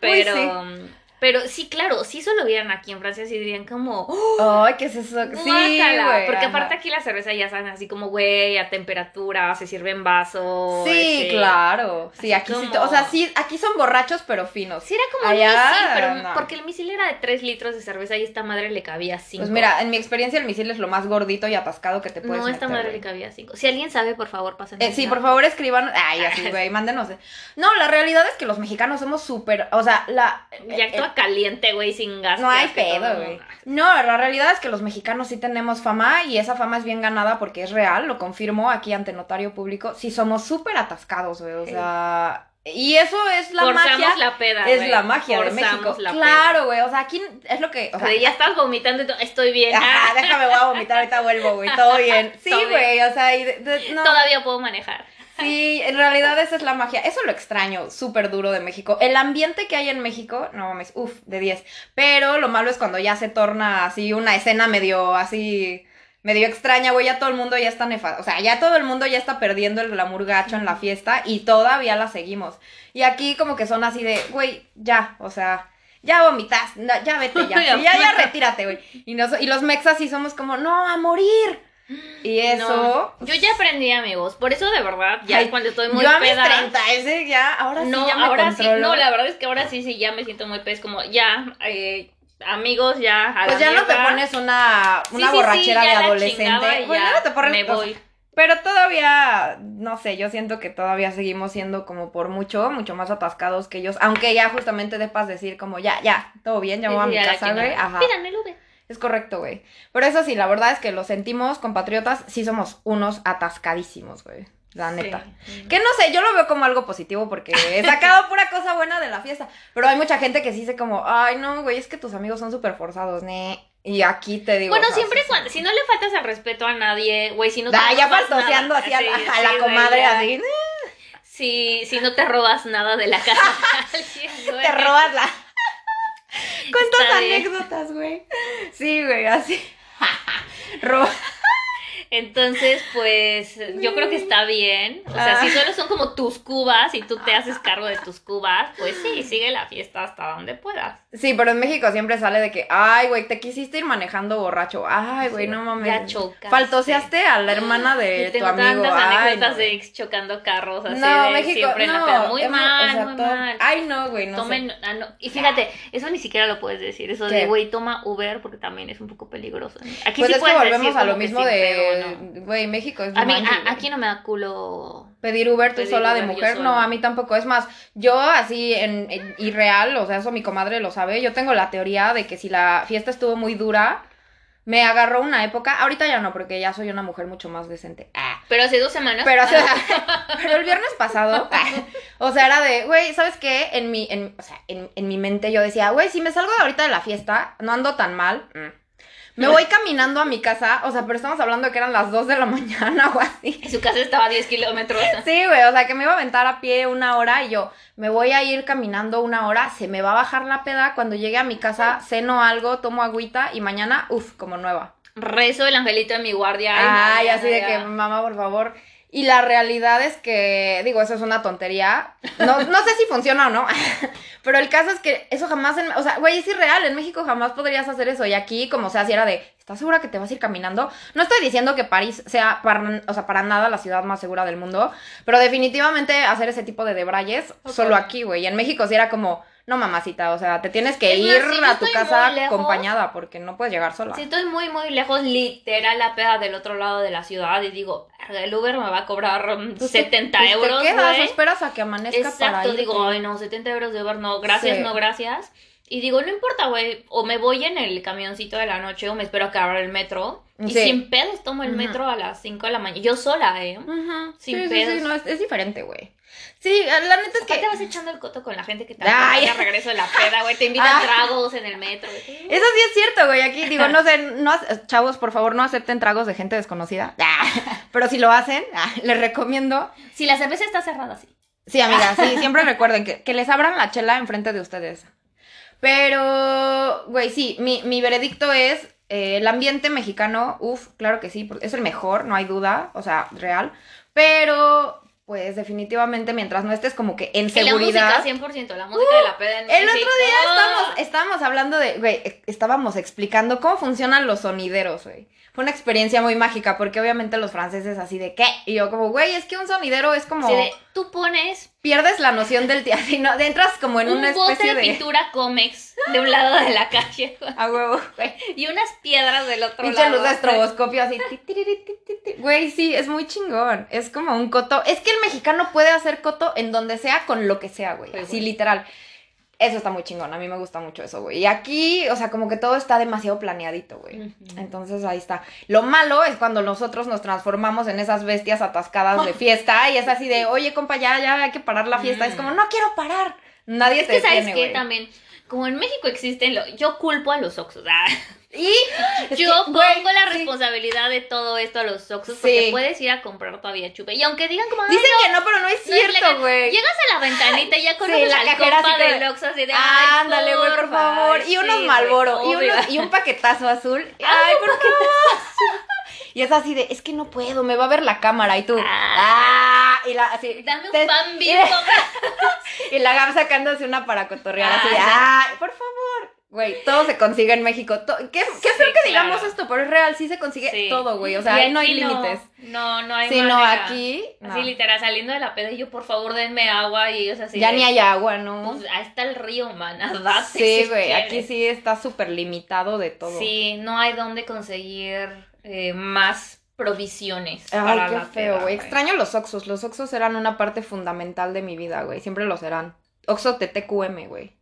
Pero. sí. Pero sí, claro, si eso lo vieran aquí en Francia, sí dirían como. "Oh, Ay, ¿qué es eso? Sí, guácala", güey. Porque ajá. aparte aquí la cerveza ya saben así como, güey, a temperatura, se sirve en vaso. Sí, este, claro. Sí, así aquí sí, como- o sea, sí, aquí son borrachos pero finos. Sí, era como Allá, un misil, pero no. porque el misil era de 3 litros de cerveza y esta madre le cabía 5. Pues mira, en mi experiencia el misil es lo más gordito y atascado que te puedes no, esta meter, madre güey. le cabía 5. Si alguien sabe, por favor, pasen. Eh, sí, por favor escriban. Ay, así, güey, mándenos. No, la realidad es que los mexicanos somos súper. O sea, la. Ya caliente, güey, sin gas. No hay todo pedo, güey. No, la realidad es que los mexicanos sí tenemos fama y esa fama es bien ganada porque es real, lo confirmo aquí ante notario público. Sí somos súper atascados, güey, o sea... Y eso es la Forzamos magia. la peda, es la magia de México. la Claro, güey, o sea, aquí es lo que... O sea, O sea, ya estás vomitando y tú, estoy bien. Ajá, déjame, voy a vomitar, ahorita vuelvo, güey, todo bien. Sí, Todo güey, o sea, y de- de- no, Todavía puedo manejar. Sí, en realidad esa es la magia. Eso lo extraño, súper duro de México. El ambiente que hay en México, no mames, uff, de 10. Pero lo malo es cuando ya se torna así una escena medio así, medio extraña, güey. Ya todo el mundo ya está nefasto. O sea, ya todo el mundo ya está perdiendo el glamour gacho en la fiesta y todavía la seguimos. Y aquí como que son así de, güey, ya, o sea. Ya vomitas, ya vete, ya, Ya. ya, ya retírate, güey. Y, nos- y los mexas sí somos como, no, a morir. Y eso, No, yo ya aprendí, amigos. Por eso, de verdad, ya Ay, cuando estoy muy yo a mis peda. 30, ese ya, ahora sí no, ya me ahora controlo. sí. No, la verdad es que ahora sí, sí, ya me siento muy pez. Como ya, eh, amigos, ya. A Pues la ya no te pones una, Sí, una sí, sí, borrachera ya de adolescente. Bueno, ya no te pones- me voy. pero todavía, no sé, yo siento que todavía seguimos siendo como por mucho, mucho más atascados que ellos. Aunque ya justamente depas decir como ya, ya, todo bien, ya Sí, voy a sí, mi ya casa, güey. Ajá. El Uber. Es correcto, güey. Pero eso sí, la verdad es que lo sentimos, compatriotas, sí somos unos atascadísimos, güey. La neta. Sí. Que no sé, yo lo veo como algo positivo porque he sacado pura cosa buena de la fiesta. Pero hay mucha gente que sí dice como, ay, no, güey, es que tus amigos son súper forzados, ne. Y aquí te digo. Bueno, o sea, siempre sí, cuando, sí. si no le faltas el respeto a nadie, güey, si no te Ah, ya faltoseando así a la, a la comadre, así. Si, si no te robas nada de la casa. Güey. Te robas la. ¿Cuántas Está bien. anécdotas, güey? Sí, güey, así. Entonces, pues, yo creo que está bien. O sea, Ah. si solo son como tus cubas y tú te haces cargo de tus cubas, pues sí, sigue la fiesta hasta donde puedas. Sí, pero en México siempre sale de que, ay, güey, te quisiste ir manejando borracho. Ay, güey, no mames. Ya chocaste. Faltoseaste a la hermana de Y tu tengo amigo. tantas Ay, anécdotas no. de ex chocando carros, así no, de México, siempre en la no, peda. Muy mal, o sea, muy mal. Ay, no, güey, no Tomen, sé. ah, no. Y fíjate, eso ni siquiera lo puedes decir. Eso ¿Qué? de, güey, toma Uber porque también es un poco peligroso. Aquí Pues sí es que puedes volvemos decir a lo que mismo de, ¿no? güey, México es A mí, a- aquí no me da culo. Pedir Uber tú sola de mujer, no, a mí tampoco. Es más, yo así en, en irreal, o sea, eso mi comadre lo sabe, yo tengo la teoría de que si la fiesta estuvo muy dura, me agarró una época, ahorita ya no, porque ya soy una mujer mucho más decente. Ah. Pero hace dos semanas. Pero, pero el viernes pasado, o sea, era de, güey, ¿sabes qué? En mi, en, o sea, en, en mi mente yo decía, güey, si me salgo de ahorita de la fiesta, no ando tan mal. mm, Me voy caminando a mi casa, o sea, pero estamos hablando de que eran las 2 de la mañana o así. Su casa estaba a 10 kilómetros. Sí, güey, o sea, que me iba a aventar a pie una hora y yo me voy a ir caminando una hora, se me va a bajar la peda, cuando llegue a mi casa ceno algo, tomo agüita y mañana, uff, como nueva. Rezo el angelito de mi guardia. Ay, no, ya, así de ya. que, mamá, por favor. Y la realidad es que, digo, eso es una tontería. No, no sé si funciona o no. Pero el caso es que eso jamás, en, o sea, güey, es irreal. En México jamás podrías hacer eso. Y aquí, como sea, si era de, ¿estás segura que te vas a ir caminando? No estoy diciendo que París sea, para, o sea, para nada la ciudad más segura del mundo. Pero definitivamente hacer ese tipo de debrayes solo aquí, güey. Y en México sí era como, no mamacita, o sea, te tienes que Es más, ir si a tu casa lejos- acompañada porque no puedes llegar sola. Si estoy muy, muy lejos, literal, la peda del otro lado de la ciudad y digo, "Verga, el Uber me va a cobrar mm, Pues te- 70 pues euros, Te quedas, o güey". esperas a que amanezca para Exacto, irte. digo, ay no, 70 euros de Uber, no, gracias, Sí. no, gracias. Y digo, no importa, güey, o me voy en el camioncito de la noche o me espero a que abra el metro. Y Sí. sin pedos tomo el metro a las 5 de la mañana. Yo sola, ¿eh? Sin sí, sí, pedos. sí, no, es, es diferente, güey. Sí, la neta es ¿Por qué te que... vas echando el coto con la gente que te Ay. a regreso de la peda, güey? Te invitan Ah. tragos en el metro. güey. Eso sí es cierto, güey. Aquí digo, no sé, no, chavos, por favor, no acepten tragos de gente desconocida. Pero si lo hacen, ah, les recomiendo. Si la cerveza está cerrada, sí. Sí, amiga, sí, siempre recuerden que, que les abran la chela enfrente de ustedes. Pero, güey, sí, mi, mi veredicto es eh, el ambiente mexicano, uff, claro que sí, es el mejor, no hay duda, o sea, real. Pero, pues definitivamente mientras no estés como que en Y seguridad. la música, 100%, la música de la peda en El otro día estábamos, estábamos hablando de, güey, estábamos explicando cómo funcionan los sonideros, güey. Fue una experiencia muy mágica, porque obviamente los franceses así de, ¿qué? Y yo como, güey, es que un sonidero es como, de, tú pones pierdes la noción del teatro, y no, entras como en un una bote especie de de... pintura Comex de un lado de la calle A huevo, güey. y unas piedras del otro Pinche lado. luz de estroboscopio así. Güey, sí, es muy chingón. Es como un coto. Es que el mexicano puede hacer coto en donde sea, con lo que sea, güey. Pues, Así literal. Eso está muy chingón. A mí me gusta mucho eso, güey. Y aquí, o sea, como que todo está demasiado planeadito, güey. Entonces ahí está. Lo malo es cuando nosotros nos transformamos en esas bestias atascadas de fiesta y es así de, oye, compa, ya, ya hay que parar la fiesta. Es como, no quiero parar. Nadie Es te que sabes que también, como en México existen, lo- yo culpo a los Oxxos. ah. Y es Yo que, pongo la sí. responsabilidad de todo esto a los Oxxos Sí. porque puedes ir a comprar todavía chupe. Y aunque digan como, "Ay, Dicen que no, pero no es cierto, legal", güey. Llegas a la ventanita y ya conoces la al compa del de, Oxxo así de, "Ay, Ándale, güey, por porfa". favor. Y Sí, unos Malboro. Y, unos- y un paquetazo azul. Ay, ¿por qué Y es así de, es que no puedo, me va a ver la cámara. Y tú, Ah. ah, y la, así. Dame un pan bimbo. Y la Gab sacándose una para cotorrear, así de, Ah, ay, por favor. Güey, todo se consigue en México. qué qué Sí, feo que digamos esto, pero es real, sí se consigue Sí. todo, güey. O sea, ahí no hay límites. No, no hay Sí, no, manera. aquí. Así no. literal, saliendo de la peda y yo, por favor, denme agua y ellos así. ya de, ni hay agua, ¿no? Pues ahí está el río, man, nadate sí, güey, aquí sí está súper limitado de todo. Sí, no hay dónde conseguir eh, más provisiones. Ay, para qué la feo, güey. Extraño los Oxos. Los Oxos eran una parte fundamental de mi vida, güey. Siempre lo serán. Oxo TTQM, güey.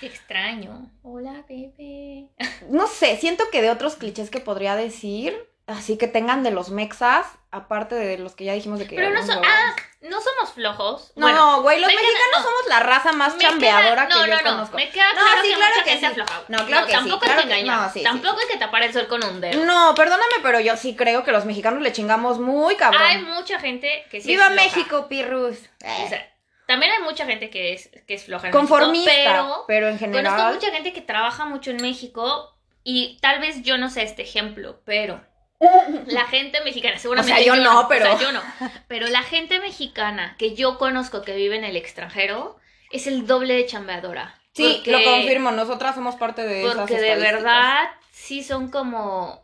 Qué extraño. Hola, bebé. No sé, siento que de otros clichés que podría decir, así que tengan de los mexas, aparte de los que ya dijimos de que Pero no, so- ah, no somos flojos. No, Bueno, güey, los me queda- mexicanos no. somos la raza más me queda- chambeadora que no, yo no, no, conozco. Me queda No, claro sí, que claro mucha que gente sí. afloja. No, claro que sí, tampoco claro hay que engañar. no, sí, sí, tampoco sí. hay que tapar el sol con un dedo. No, perdóname, pero yo sí creo que los mexicanos le chingamos muy cabrón. Hay mucha gente que sí ¡Viva es. México, pirrus! O sea, también hay mucha gente que es, que es floja en México, Conformista, pero pero, en general... conozco mucha gente que trabaja mucho en México y tal vez yo no sé este ejemplo, pero la gente mexicana, seguramente O sea, yo no, pero- o sea, yo no, pero la gente mexicana que yo conozco que vive en el extranjero es el doble de chambeadora. Sí, Porque- lo confirmo, nosotras somos parte de esas Porque de verdad sí son como.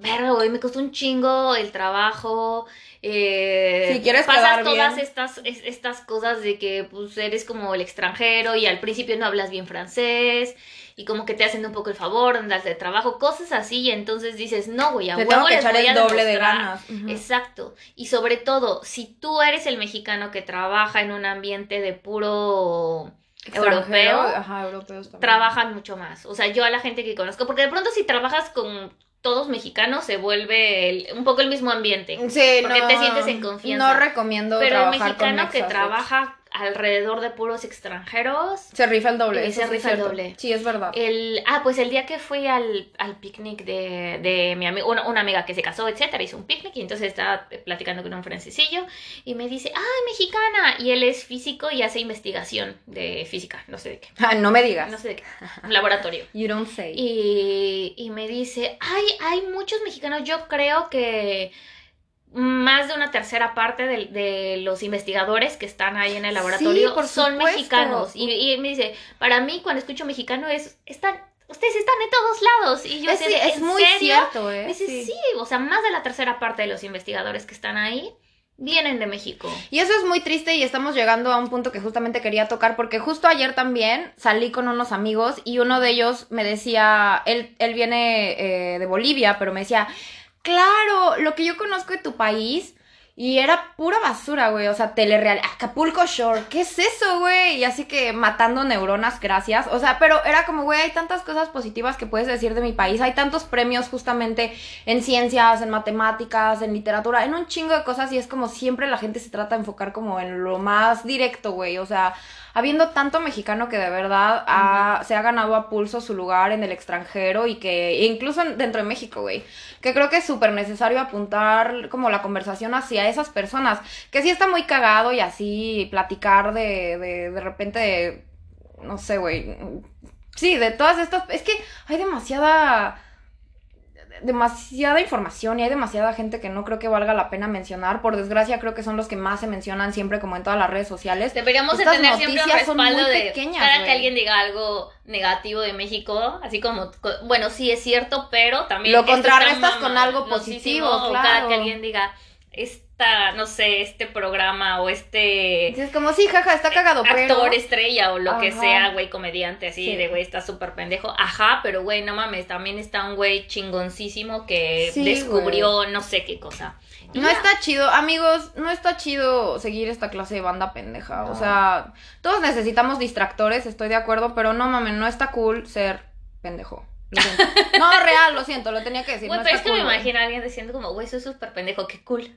Verga, güey, me costó un chingo el trabajo. Eh, Si quieres pasas todas bien. estas, es- estas cosas de que pues eres como el extranjero y al principio no hablas bien francés y como que te hacen un poco el favor, andas de trabajo, cosas así, y entonces dices, no, güey, a Te huevo les echar voy a el doble de demostrar". ganas. Exacto. Y sobre todo, si tú eres el mexicano que trabaja en un ambiente de puro europeo, Ajá, europeos trabajan mucho más. O sea, yo a la gente que conozco, porque de pronto si trabajas con todos mexicanos se vuelve el- un poco el mismo ambiente. Sí, porque no, te sientes en confianza. No recomiendo Pero el trabajar con mexicano que trabaja alrededor de puros extranjeros, Se rifa el doble. Eh, se rifa el doble. Sí, es verdad. el ah, pues el día que fui al, al picnic de, de mi amigo, una, una amiga que se casó, etcétera, hizo un picnic y entonces estaba platicando con un francesillo y me dice, ay, mexicana, y él es físico y hace investigación de física, no sé de qué, Ah, no me digas. no sé de qué, un laboratorio. You don't say. Y, y me dice, ay, hay muchos mexicanos, yo creo que más de una tercera parte de, de los investigadores que están ahí en el laboratorio por son supuesto. mexicanos. Y, y me dice, para mí cuando escucho mexicano es, están, ustedes están en todos lados. Y yo Es, así de, es ¿en muy serio? cierto, ¿eh? Me dice, Sí. sí, o sea, más de la tercera parte de los investigadores que están ahí vienen de México. Y eso es muy triste y estamos llegando a un punto que justamente quería tocar porque justo ayer también salí con unos amigos y uno de ellos me decía, él, él viene eh, de Bolivia, pero me decía, claro, lo que yo conozco de tu país y era pura basura, güey, o sea, telereal, Acapulco Shore, ¿qué es eso, güey? Y así que matando neuronas, gracias, o sea, pero era como, güey, hay tantas cosas positivas que puedes decir de mi país, hay tantos premios justamente en ciencias, en matemáticas, en literatura, en un chingo de cosas y es como siempre la gente se trata de enfocar como en lo más directo, güey, o sea, habiendo tanto mexicano que de verdad ha- se ha ganado a pulso su lugar en el extranjero y que incluso en- dentro de México, güey, que creo que es súper necesario apuntar como la conversación hacia esas personas, que sí está muy cagado y así platicar de, de, de repente, de, no sé, güey, sí, de todas estas, es que hay demasiada demasiada información y hay demasiada gente que no creo que valga la pena mencionar. Por desgracia, creo que son los que más se mencionan siempre, como en todas las redes sociales. Deberíamos de tener siempre un respaldo de pequeñas, güey. que alguien diga algo negativo de México, así como, co- bueno, sí es cierto, pero también Lo contrarrestas con algo positivo, o cada claro. que alguien diga esta, no sé, este programa o este Es como, sí, jaja, está cagado, pero... actor estrella o lo que sea, güey, comediante, así Sí. de güey, está súper pendejo. Ajá, pero güey, no mames, también está un güey chingoncísimo que Sí, descubrió no sé qué cosa. Y No ya. está chido, amigos, no está chido seguir esta clase de banda pendeja. No. O sea, todos necesitamos distractores, estoy de acuerdo, pero no mames, no está cool ser pendejo. No, real, lo siento, lo tenía que decir. Güey, no pero es que me cool, güey. imagino a alguien diciendo como, güey, soy súper pendejo, qué cool.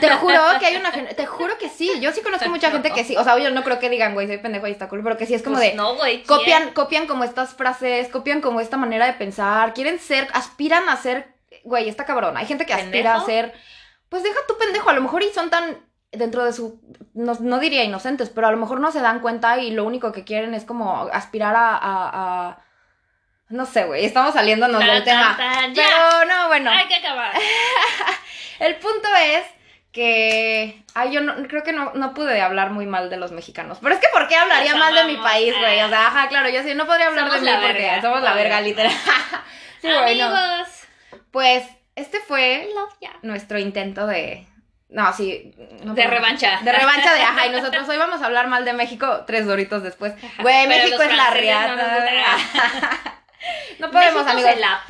Te juro que hay una gen- te juro que sí, yo sí conozco mucha gente que sí, o sea, yo no creo que digan, güey, soy pendejo y está cool, pero que sí es como Pues de no, güey. ¿quién? copian copian como estas frases, copian como esta manera de pensar, quieren ser, aspiran a ser, güey, está cabrón. Hay gente que aspira a ser pues deja tu pendejo, a lo mejor y son tan dentro de su no, no diría inocentes, pero a lo mejor no se dan cuenta y lo único que quieren es como aspirar a, a- a- no sé, güey, estamos saliéndonos Tan, del tan, tema. tan, ya. Pero no, bueno. Hay que acabar. El punto es que. Ay, yo no, creo que no, no pude hablar muy mal de los mexicanos. Pero es que, ¿por qué hablaría mal de mi país, güey? O sea, ajá, claro, yo sí no podría hablar Somos de mí porque verga, somos la verga, literal. sí, bueno. Amigos. Pues, este fue nuestro intento de. No, sí. no De podemos- revancha. De revancha de ajá. Y nosotros hoy vamos a hablar mal de México tres doritos después. Güey, México es la riata. No podemos, amigos. la.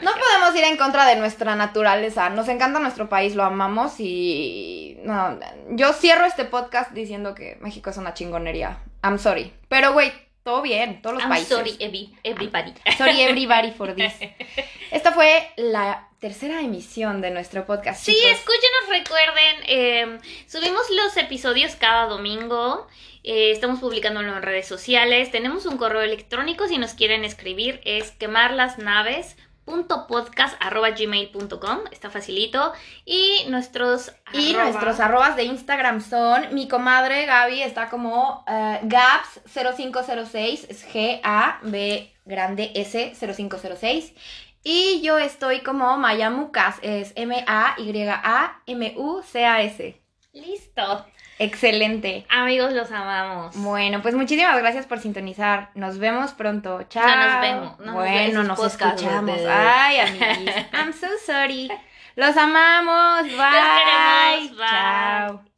No, podemos ir en contra de nuestra naturaleza. Nos encanta nuestro país, lo amamos y no, yo cierro este podcast diciendo que México es una chingonería. I'm sorry. Pero güey, todo bien, todos los I'm países. sorry, every- everybody. Sorry everybody for this. Esta fue la tercera emisión de nuestro podcast. Sí, chicos. escúchenos, recuerden, eh, subimos los episodios cada domingo, eh, estamos publicándolo en redes sociales, tenemos un correo electrónico si nos quieren escribir, es quemarlasnaves.podcast.gmail.com, está facilito, y nuestros... Y arroba- nuestros arrobas de Instagram son mi comadre Gaby está como eh, Gaps0506, es G-A-B grande S 0506. Y yo estoy como Mayamucas, es M-A-Y-A-M-U-C-A-S. Listo. Excelente. Amigos, los amamos. Bueno, pues muchísimas gracias por sintonizar. Nos vemos pronto. Chao. No nos vemos, no nos bueno, ves nos podcasts, escuchamos. bebé. Ay, amiguis. I'm so sorry. Los amamos. Bye. queremos, bye. Chao.